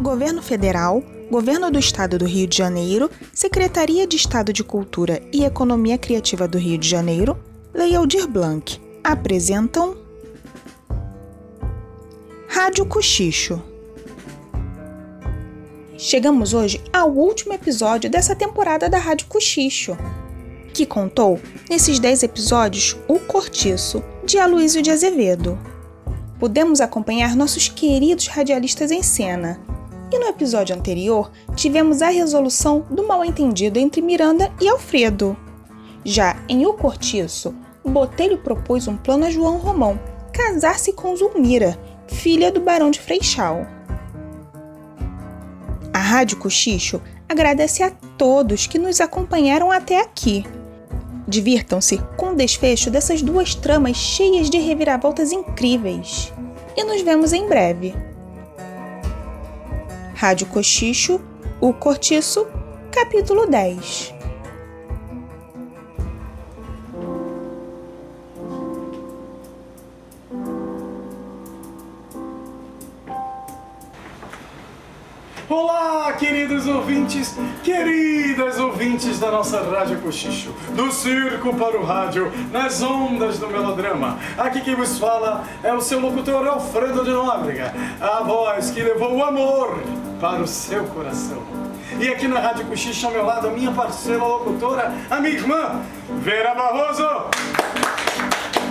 Governo Federal, Governo do Estado do Rio de Janeiro, Secretaria de Estado de Cultura e Economia Criativa do Rio de Janeiro, Lei Aldir Blanc apresentam Rádio Cochicho. Chegamos hoje ao último episódio dessa temporada da Rádio Cochicho, que contou, nesses 10 episódios, O Cortiço, de Aloysio de Azevedo. Pudemos acompanhar nossos queridos radialistas em cena, e no episódio anterior tivemos a resolução do mal-entendido entre Miranda e Alfredo. Já em O Cortiço, Botelho propôs um plano a João Romão casar-se com Zulmira, filha do Barão de Freixal. A Rádio Cochicho agradece a todos que nos acompanharam até aqui. Divirtam-se com o desfecho dessas duas tramas cheias de reviravoltas incríveis. E nos vemos em breve. Rádio Cochicho, O Cortiço, capítulo 10. Olá, queridos ouvintes, queridas ouvintes da nossa Rádio Cochicho, do circo para o rádio, nas ondas do melodrama. Aqui quem vos fala é o seu locutor Alfredo de Nóbrega, a voz que levou o amor para o seu coração. E aqui na Rádio Cochicho, ao meu lado, a minha parceira locutora, a minha irmã, Vera Barroso.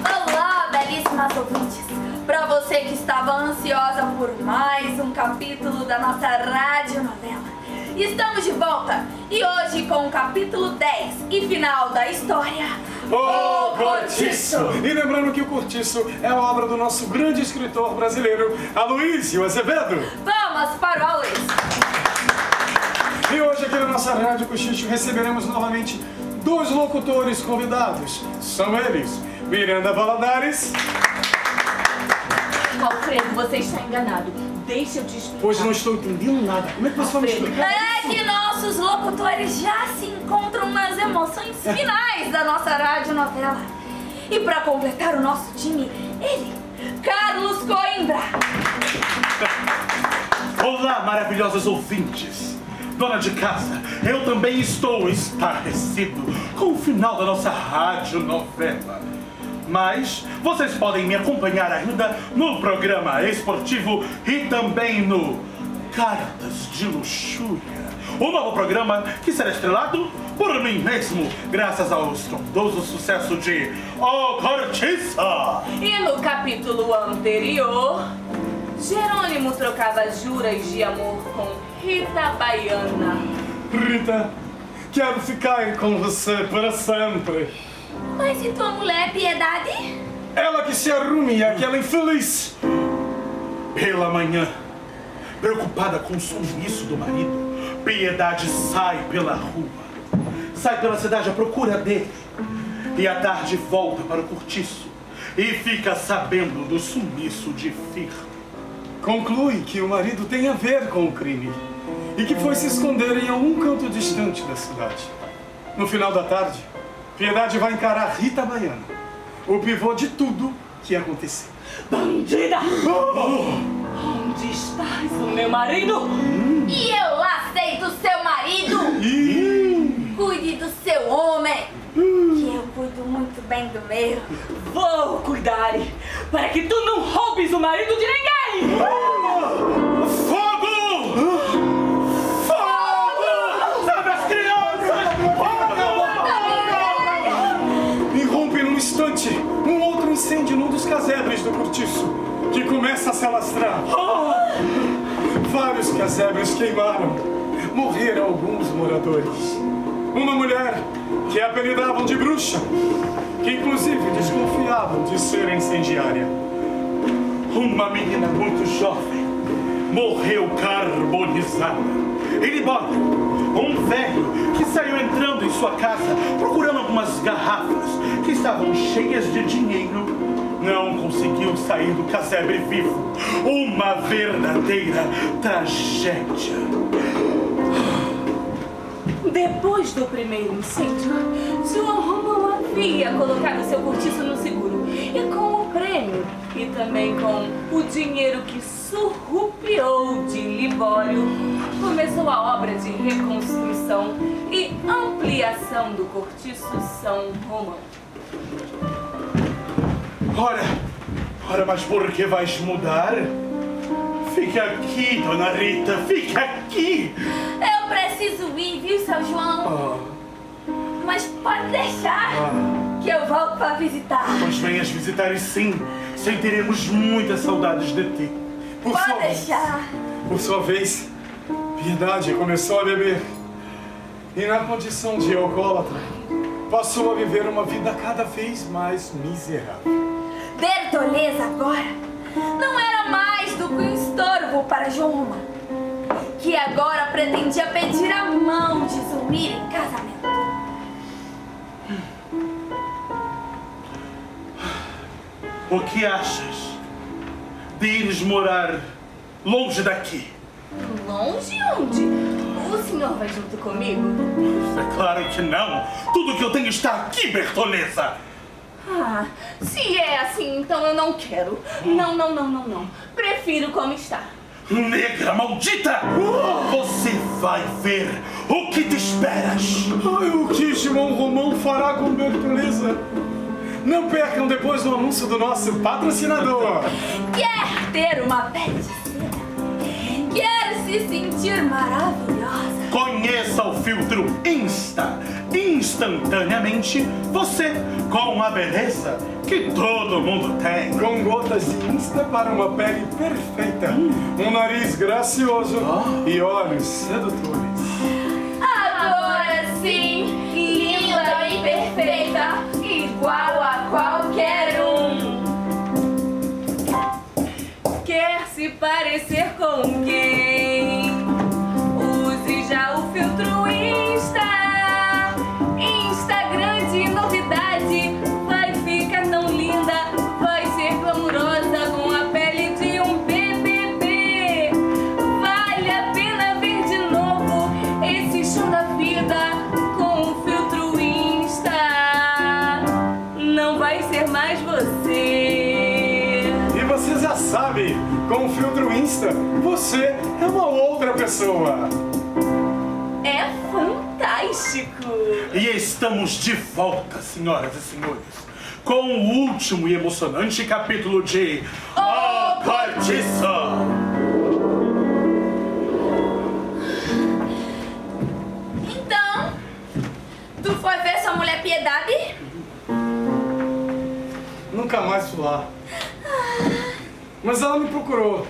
Olá, belíssimas ouvintes! Para você que estava ansiosa por mais um capítulo da nossa radionovela, estamos de volta e hoje com o capítulo 10 e final da história. O Cortiço! E lembrando que o Cortiço é a obra do nosso grande escritor brasileiro, Aloysio Azevedo. Vamos o Aulis! E hoje aqui na nossa Rádio Cochicho receberemos novamente dois locutores convidados. São eles, Miranda Valadares. Alfredo, você está enganado. Deixa eu te explicar. Hoje não estou entendendo nada. Como é que você vai me explicar? É que nossos locutores já se encontram nas emoções finais da nossa radionovela. E para completar o nosso time, ele, Carlos Coimbra. Olá, maravilhosos ouvintes! Dona de casa, eu também estou estarrecido com o final da nossa radionovela. Mas vocês podem me acompanhar ainda no programa esportivo e também no Cartas de Luxúria. O novo programa que será estrelado por mim mesmo, graças ao estrondoso sucesso de O Cortiça! E no capítulo anterior, Jerônimo trocava juras de amor com Rita Baiana. Rita, quero ficar com você para sempre. Mas e tua mulher, Piedade? Ela que se arrume, aquela infeliz. Pela manhã, preocupada com o sumiço do marido, Piedade sai pela rua. Sai pela cidade à procura dele. E à tarde volta para o cortiço. E fica sabendo do sumiço de Firmo. Conclui que o marido tem a ver com o crime e que foi se esconder em algum canto distante da cidade. No final da tarde, Piedade vai encarar Rita Baiana, o pivô de tudo que aconteceu. Bandida! Onde estás, o meu marido? E eu lá sei do seu marido! Cuide do seu homem! Que eu cuido muito bem do meu. Vou cuidar para que tu não roubes o marido de ninguém! Fogo! Fogo! As crianças! Irrompe num instante um outro incêndio num dos casebres do cortiço, que começa a se alastrar. Vários casebres queimaram. Morreram alguns moradores. Uma mulher que apelidavam de bruxa, que inclusive desconfiavam de ser incendiária. Uma menina muito jovem morreu carbonizada. E embora um velho que saiu entrando em sua casa procurando algumas garrafas que estavam cheias de dinheiro, não conseguiu sair do casebre vivo. Uma verdadeira tragédia. Depois do primeiro incêndio, João Romão havia colocado seu cortiço no seguro e com o prêmio e também com o dinheiro que surrupiou de Libório, começou a obra de reconstrução e ampliação do cortiço São Romão. Ora, ora, mas por que vais mudar? Fique aqui, dona Rita, fique aqui! Eu preciso ir, viu, seu João? Ah, Mas pode deixar que eu volto pra visitar. mas venhas visitar e sim, sentiremos muitas saudades de ti. Por Pode sua, deixar. por sua vez, Piedade começou a beber. E na condição de alcoólatra, passou a viver uma vida cada vez mais miserável. Bertoleza agora não era mais do que um estorvo para João Romão, que agora pretendia pedir a mão de Zulmira em casamento. O que achas de ires morar longe daqui? Longe onde? O senhor vai junto comigo? É claro que não! Tudo que eu tenho está aqui, Bertoleza! Ah, se é assim, então eu não quero. Não, não, não, não, não. Prefiro como está. Negra maldita! Você vai ver o que te esperas! Ai, o que João Romão fará com Bertoleza? Não percam depois do anúncio do nosso patrocinador. Quer ter uma seda? Quer se sentir maravilhosa? Conheça o filtro Insta. Instantaneamente, você com a beleza que todo mundo tem. Com gotas de Insta para uma pele perfeita, um nariz gracioso e olhos sedutores. Agora sim, você é uma outra pessoa. É fantástico! E estamos de volta, senhoras e senhores, com o último e emocionante capítulo de O Cortiço. Então, tu foi ver sua mulher Piedade? Nunca mais fui lá. Mas ela me procurou.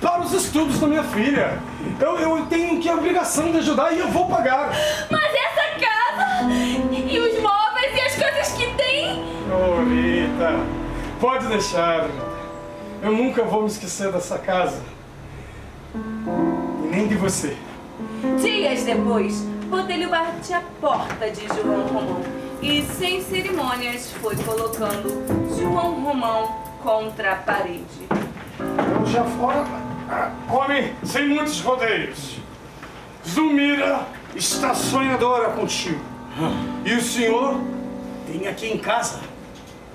Para os estudos da minha filha. Eu, eu tenho que a obrigação de ajudar e eu vou pagar. Mas essa casa e os móveis e as coisas que tem. Ô, Rita, pode deixar. Eu nunca vou me esquecer dessa casa. E nem de você. Dias depois, Botelho bate a porta de João Romão e, sem cerimônias, foi colocando João Romão contra a parede. Eu já fora. Come sem muitos rodeios. Zulmira está sonhadora contigo. E o senhor tem aqui em casa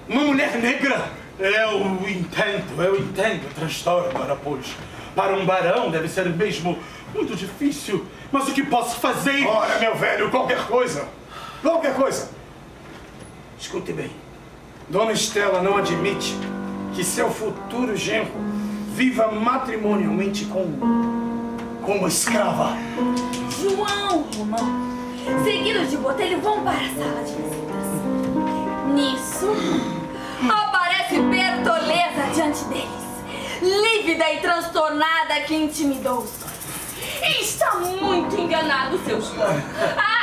uma mulher negra. Eu entendo, eu entendo o transtorno, pois. Para um barão deve ser mesmo muito difícil, mas o que posso fazer? Ora, meu velho, qualquer coisa. Qualquer coisa. Escute bem. Dona Estela não admite que seu futuro genro viva matrimonialmente com, com uma escrava. João Romão, seguidos de Botelho, vão para a sala de visitas. Nisso, aparece Bertoleza diante deles, lívida e transtornada que intimidou os dois. Está muito enganado, seu João.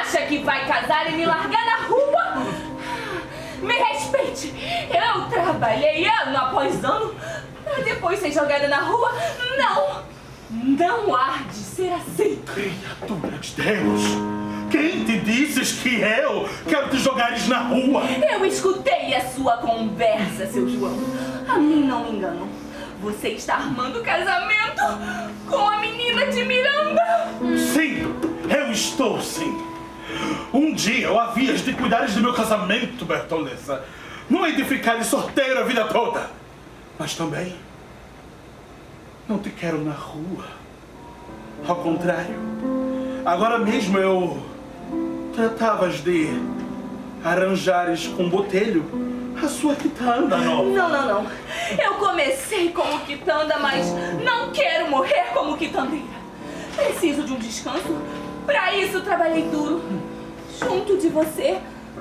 Acha que vai casar e me largar na rua? Me respeite. Eu trabalhei ano após ano para depois ser jogada na rua. Não! Não há de ser assim. Criatura de Deus, quem te dizes que eu quero te jogares na rua? Eu escutei a sua conversa, seu João. A mim não me enganam. Você está armando casamento com a menina de Miranda. Sim, eu estou sim. Um dia eu havias de cuidares do meu casamento, Bertoleza. Não hei de ficar solteiro a vida toda. Mas também não te quero na rua. Ao contrário, agora mesmo eu tratavas de arranjares com botelho a sua quitanda nova. Não, não, não. Eu comecei como quitanda, mas não quero morrer como quitandeira. Preciso de um descanso. Para isso trabalhei duro. Junto de você,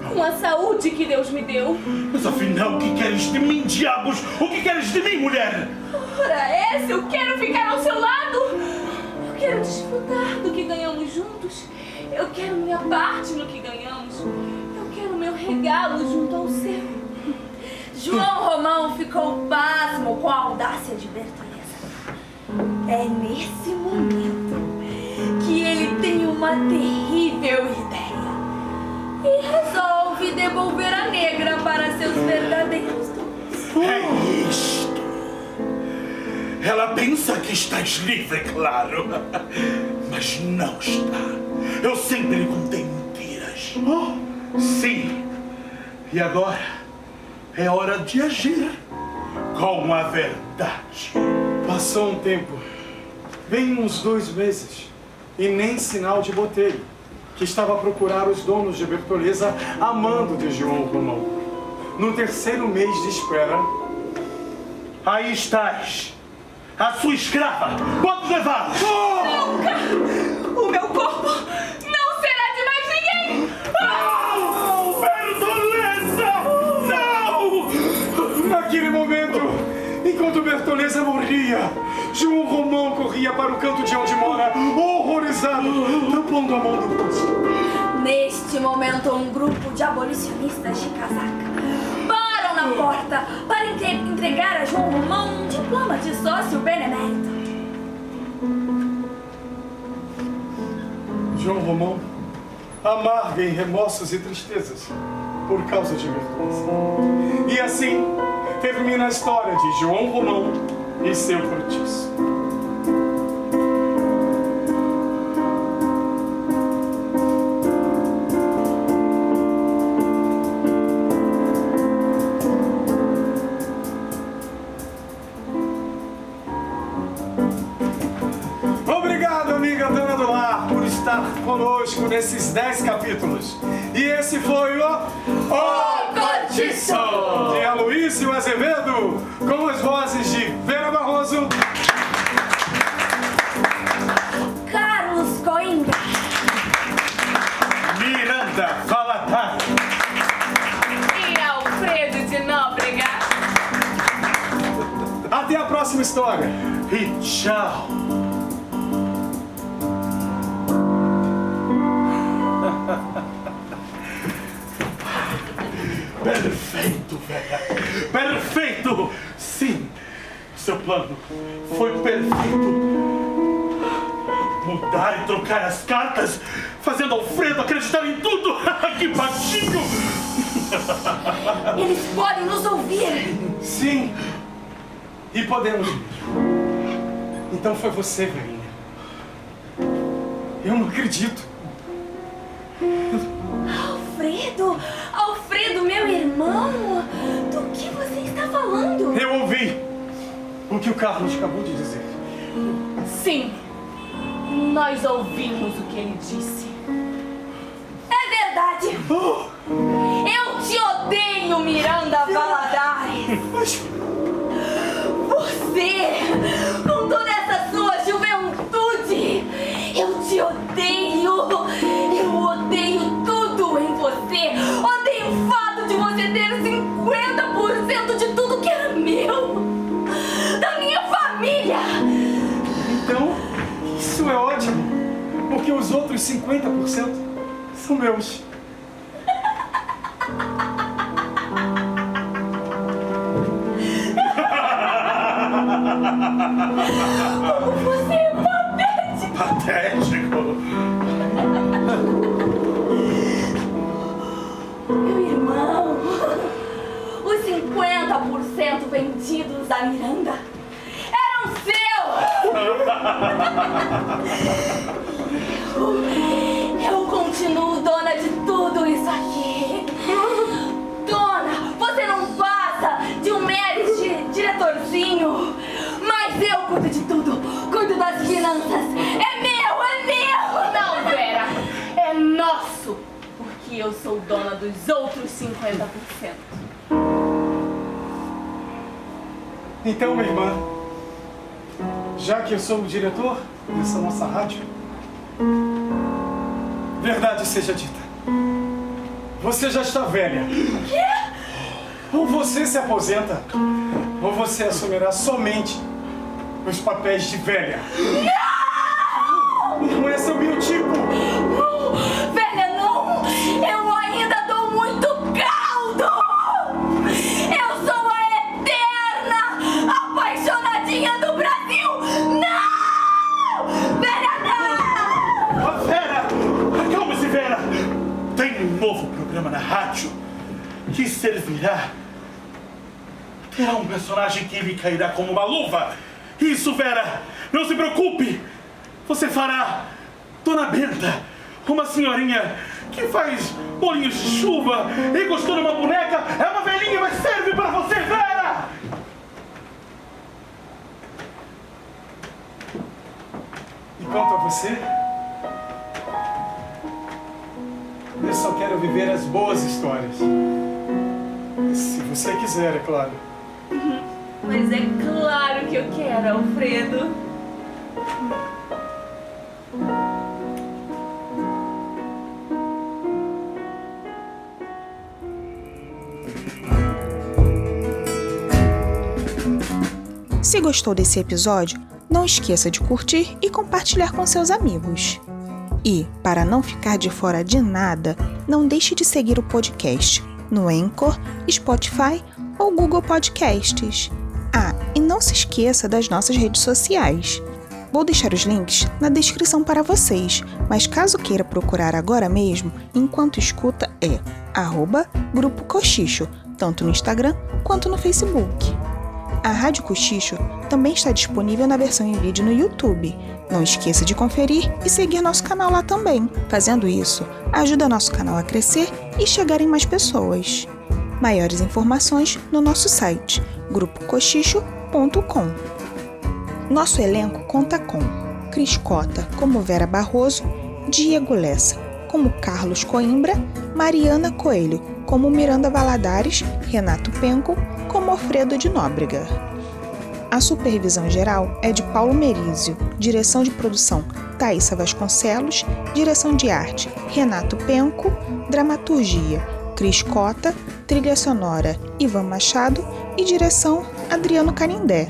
com a saúde que Deus me deu. Mas afinal, o que queres de mim, diabos? O que queres de mim, mulher? Ora, essa, eu quero ficar ao seu lado. Eu quero desfrutar do que ganhamos juntos. Eu quero minha parte no que ganhamos. Eu quero meu regalo junto ao seu. João Romão ficou pasmo com a audácia de Bertoleza. É nesse momento que ele tem uma terrível ideia e resolve devolver a negra para seus verdadeiros donos. É isto. Ela pensa que estás livre, claro. Mas não está. Eu sempre lhe contei mentiras. Oh, sim. E agora é hora de agir com a verdade. Passou um tempo, bem uns dois meses, e nem sinal de botelho, que estava a procurar os donos de Bertoleza, amando de João Romão. No terceiro mês de espera, Aí estás. A sua escrava. Pode levá-la. O momento, um grupo de abolicionistas de casaca param na porta para entre- entregar a João Romão um diploma de sócio benemérito. João Romão amarga em remorsos e tristezas por causa de Bertoleza. E assim termina a história de João Romão e seu cortiço. Nesses 10 capítulos. E esse foi o O Cortiço! de Aloysio Azevedo, com as vozes de Vera Barroso, Carlos Coimbra, Miranda Valadares. E Alfredo de Nóbrega. Até a próxima história. E tchau. Perfeito. Sim, seu plano foi perfeito. Mudar e trocar as cartas, fazendo Alfredo acreditar em tudo. que baixinho. eles podem nos ouvir. Sim. E podemos. Então foi você, velhinha. Eu não acredito. Alfredo, Alfredo, meu irmão, falando? Eu ouvi o que o Carlos acabou de dizer. Sim, nós ouvimos o que ele disse. É verdade. Oh, Eu te odeio, Miranda Valadares. mas outros 50% são meus. Você é patético. Patético. Meu irmão, os 50% vendidos da Miranda eram seus! Eu, eu continuo dona de tudo isso aqui. Dona, você não passa de um mero di- diretorzinho. Mas eu cuido de tudo. Cuido das finanças. É meu, é meu. Não, Vera, é nosso. Porque eu sou dona dos outros 50%. Então, minha irmã, já que eu sou o diretor dessa nossa rádio, verdade seja dita. Você já está velha. Ou você se aposenta, ou você assumirá somente os papéis de velha. Lhe cairá como uma luva. Isso, Vera! Não se preocupe! Você fará Dona Benta, uma senhorinha que faz bolinhos de chuva e costura uma boneca. É uma velhinha, mas serve para você, Vera! E quanto a você? Eu só quero viver as boas histórias. Se você quiser, é claro. É claro que eu quero, Alfredo. Se gostou desse episódio, não esqueça de curtir e compartilhar com seus amigos. E, para não ficar de fora de nada, não deixe de seguir o podcast no Anchor, Spotify ou Google Podcasts. E não se esqueça das nossas redes sociais. Vou deixar os links na descrição para vocês, mas caso queira procurar agora mesmo, enquanto escuta é arroba Grupo Cochicho, tanto no Instagram quanto no Facebook. A Rádio Cochicho também está disponível na versão em vídeo no YouTube. Não esqueça de conferir e seguir nosso canal lá também. Fazendo isso, ajuda nosso canal a crescer e chegar em mais pessoas. Maiores informações no nosso site grupocochicho.com. Nosso elenco conta com Cris Cota como Vera Barroso, Diego Lessa como Carlos Coimbra, Mariana Coelho como Miranda Valadares, Renato Penco como Alfredo de Nóbrega. A supervisão geral é de Paulo Merizio, direção de produção Thaisa Vasconcelos, direção de arte Renato Penco, dramaturgia Cris Cota, trilha sonora Ivan Machado e direção Adriano Canindé.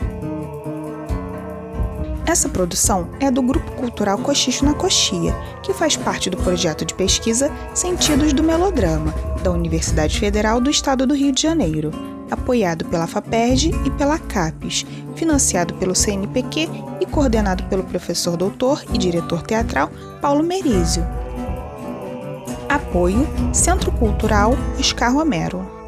Essa produção é do Grupo Cultural Cochicho na Coxia, que faz parte do projeto de pesquisa Sentidos do Melodrama, da Universidade Federal do Estado do Rio de Janeiro, apoiado pela FAPERJ e pela CAPES, financiado pelo CNPq e coordenado pelo professor doutor e diretor teatral Paulo Merizio. Apoio Centro Cultural Oscar Romero.